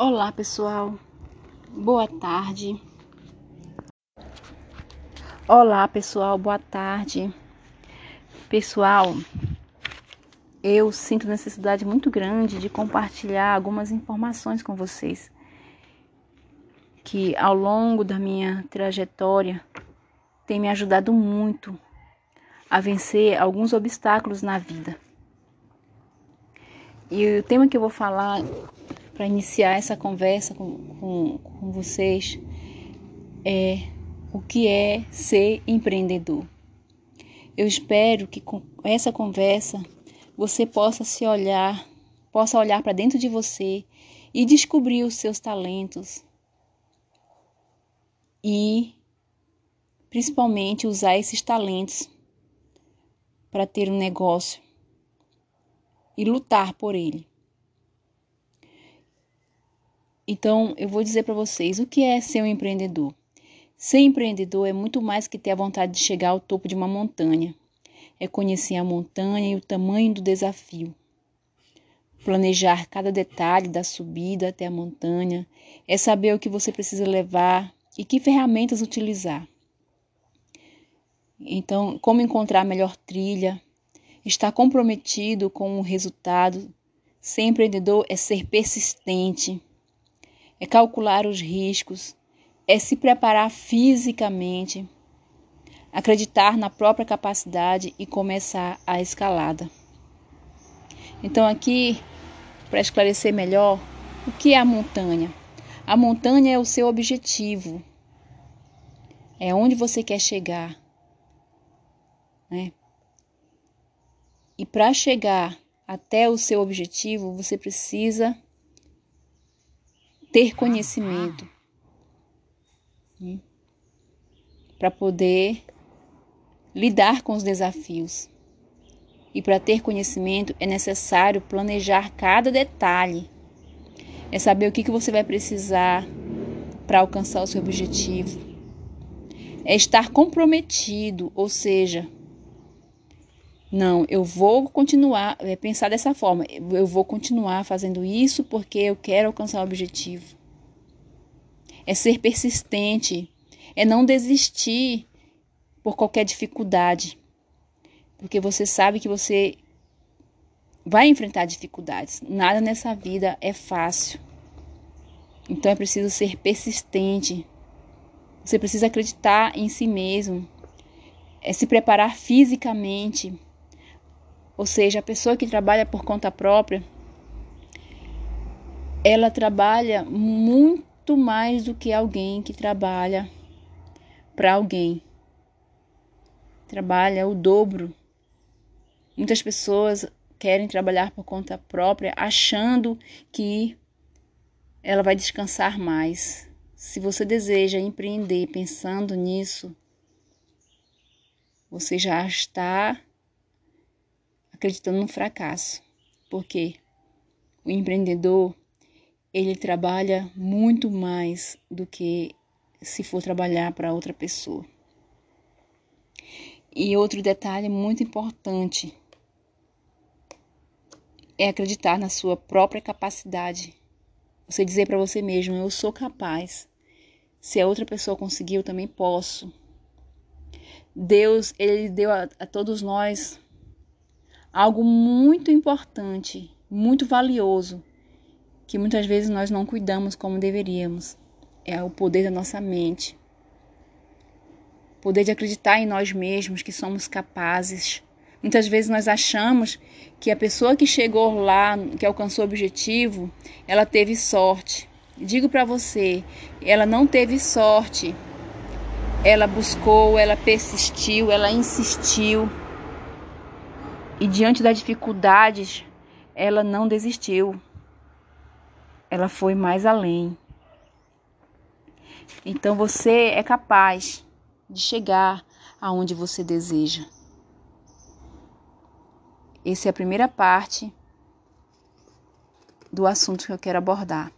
Olá, pessoal. Boa tarde. Olá, pessoal. Boa tarde. Pessoal, eu sinto necessidade muito grande de compartilhar algumas informações com vocês que ao longo da minha trajetória tem me ajudado muito a vencer alguns obstáculos na vida. E o tema que eu vou falar para iniciar essa conversa com, com, com vocês é o que é ser empreendedor. Eu espero que com essa conversa você possa se olhar, possa olhar para dentro de você e descobrir os seus talentos e principalmente usar esses talentos para ter um negócio e lutar por ele. Então, eu vou dizer para vocês o que é ser um empreendedor. Ser empreendedor é muito mais que ter a vontade de chegar ao topo de uma montanha. É conhecer a montanha e o tamanho do desafio. Planejar cada detalhe da subida até a montanha. É saber o que você precisa levar e que ferramentas utilizar. Então, como encontrar a melhor trilha, estar comprometido com o resultado. Ser empreendedor é ser persistente, é calcular os riscos, é se preparar fisicamente, acreditar na própria capacidade e começar a escalada. Então, aqui, para esclarecer melhor, o que é a montanha? A montanha é o seu objetivo, é onde você quer chegar. Né? E para chegar até o seu objetivo, você precisa ter conhecimento né? para poder lidar com os desafios. E para ter conhecimento é necessário planejar cada detalhe. É saber o que, que você vai precisar para alcançar o seu objetivo. É estar comprometido, ou seja, não, eu vou continuar, é, pensar dessa forma. Eu vou continuar fazendo isso porque eu quero alcançar o objetivo. É ser persistente, é não desistir por qualquer dificuldade. Porque você sabe que você vai enfrentar dificuldades. Nada nessa vida é fácil. Então é preciso ser persistente. Você precisa acreditar em si mesmo. É se preparar fisicamente ou seja, a pessoa que trabalha por conta própria, ela trabalha muito mais do que alguém que trabalha para alguém. Trabalha o dobro. Muitas pessoas querem trabalhar por conta própria achando que ela vai descansar mais. Se você deseja empreender pensando nisso, você já está acreditando no fracasso. Porque o empreendedor, ele trabalha muito mais do que se for trabalhar para outra pessoa. E outro detalhe muito importante é acreditar na sua própria capacidade. Você dizer para você mesmo: eu sou capaz. Se a outra pessoa conseguir, eu também posso. Deus, ele deu a, a todos nós algo muito importante, muito valioso, que muitas vezes nós não cuidamos como deveríamos. É o poder da nossa mente. O poder de acreditar em nós mesmos que somos capazes. Muitas vezes nós achamos que a pessoa que chegou lá, que alcançou o objetivo, ela teve sorte. Digo para você, ela não teve sorte. Ela buscou, ela persistiu, ela insistiu e diante das dificuldades, ela não desistiu. Ela foi mais além. Então você é capaz de chegar aonde você deseja. Essa é a primeira parte do assunto que eu quero abordar.